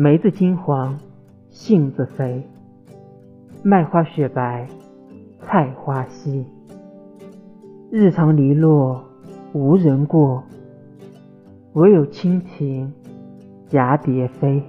梅子金黄杏子肥麦花雪白菜花稀。日长篱落无人过唯有蜻蜓蛱蝶飞。